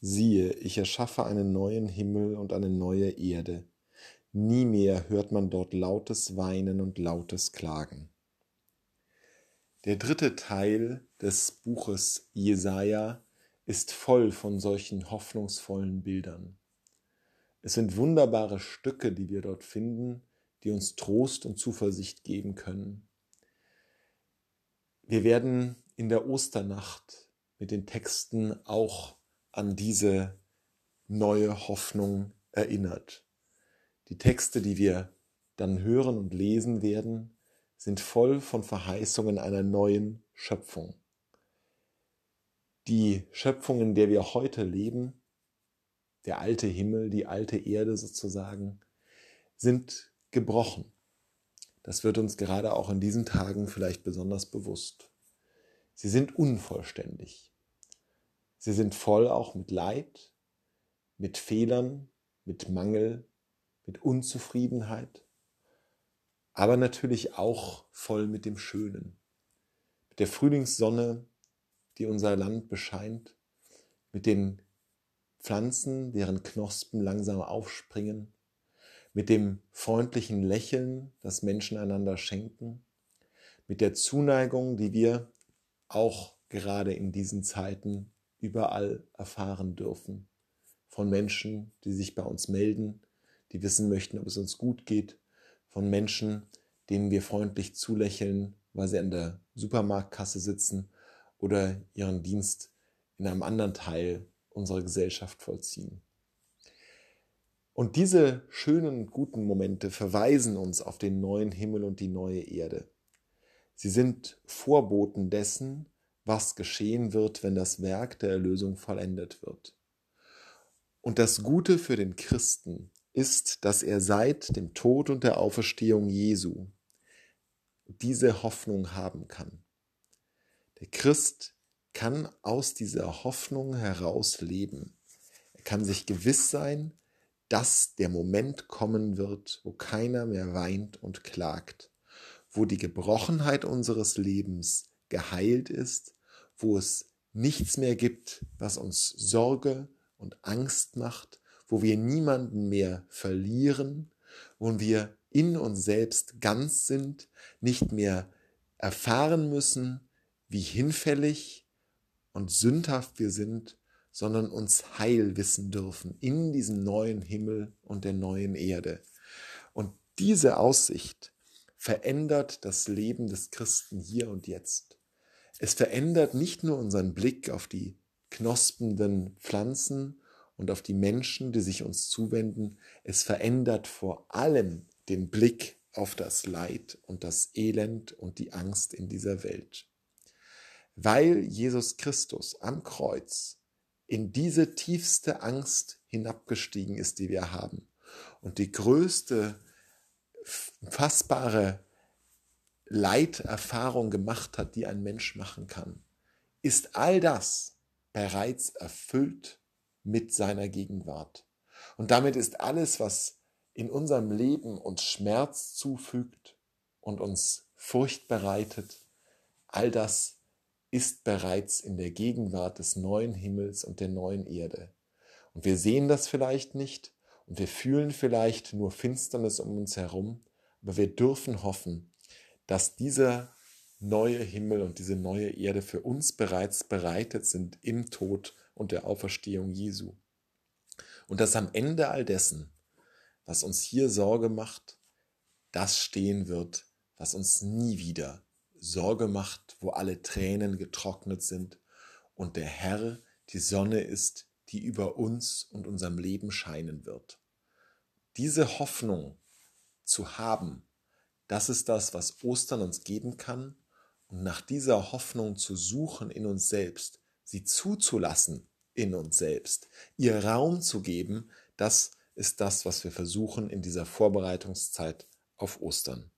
Siehe, ich erschaffe einen neuen Himmel und eine neue Erde. Nie mehr hört man dort lautes Weinen und lautes Klagen. Der dritte Teil des Buches Jesaja ist voll von solchen hoffnungsvollen Bildern. Es sind wunderbare Stücke, die wir dort finden, die uns Trost und Zuversicht geben können. Wir werden in der Osternacht mit den Texten auch an diese neue Hoffnung erinnert. Die Texte, die wir dann hören und lesen werden, sind voll von Verheißungen einer neuen Schöpfung. Die Schöpfung, in der wir heute leben, der alte Himmel, die alte Erde sozusagen, sind gebrochen. Das wird uns gerade auch in diesen Tagen vielleicht besonders bewusst. Sie sind unvollständig. Sie sind voll auch mit Leid, mit Fehlern, mit Mangel, mit Unzufriedenheit, aber natürlich auch voll mit dem Schönen, mit der Frühlingssonne, die unser Land bescheint, mit den Pflanzen, deren Knospen langsam aufspringen, mit dem freundlichen Lächeln, das Menschen einander schenken, mit der Zuneigung, die wir auch gerade in diesen Zeiten überall erfahren dürfen. Von Menschen, die sich bei uns melden, die wissen möchten, ob es uns gut geht. Von Menschen, denen wir freundlich zulächeln, weil sie an der Supermarktkasse sitzen oder ihren Dienst in einem anderen Teil unserer Gesellschaft vollziehen. Und diese schönen, guten Momente verweisen uns auf den neuen Himmel und die neue Erde. Sie sind Vorboten dessen, was geschehen wird, wenn das Werk der Erlösung vollendet wird. Und das Gute für den Christen ist, dass er seit dem Tod und der Auferstehung Jesu diese Hoffnung haben kann. Der Christ kann aus dieser Hoffnung heraus leben. Er kann sich gewiss sein, dass der Moment kommen wird, wo keiner mehr weint und klagt, wo die Gebrochenheit unseres Lebens geheilt ist wo es nichts mehr gibt, was uns Sorge und Angst macht, wo wir niemanden mehr verlieren, wo wir in uns selbst ganz sind, nicht mehr erfahren müssen, wie hinfällig und sündhaft wir sind, sondern uns heil wissen dürfen in diesem neuen Himmel und der neuen Erde. Und diese Aussicht verändert das Leben des Christen hier und jetzt. Es verändert nicht nur unseren Blick auf die knospenden Pflanzen und auf die Menschen, die sich uns zuwenden, es verändert vor allem den Blick auf das Leid und das Elend und die Angst in dieser Welt. Weil Jesus Christus am Kreuz in diese tiefste Angst hinabgestiegen ist, die wir haben und die größte fassbare Leiterfahrung gemacht hat, die ein Mensch machen kann, ist all das bereits erfüllt mit seiner Gegenwart. Und damit ist alles, was in unserem Leben uns Schmerz zufügt und uns Furcht bereitet, all das ist bereits in der Gegenwart des neuen Himmels und der neuen Erde. Und wir sehen das vielleicht nicht und wir fühlen vielleicht nur Finsternis um uns herum, aber wir dürfen hoffen, dass dieser neue Himmel und diese neue Erde für uns bereits bereitet sind im Tod und der Auferstehung Jesu. Und dass am Ende all dessen, was uns hier Sorge macht, das stehen wird, was uns nie wieder Sorge macht, wo alle Tränen getrocknet sind und der Herr die Sonne ist, die über uns und unserem Leben scheinen wird. Diese Hoffnung zu haben, das ist das, was Ostern uns geben kann. Und nach dieser Hoffnung zu suchen in uns selbst, sie zuzulassen in uns selbst, ihr Raum zu geben, das ist das, was wir versuchen in dieser Vorbereitungszeit auf Ostern.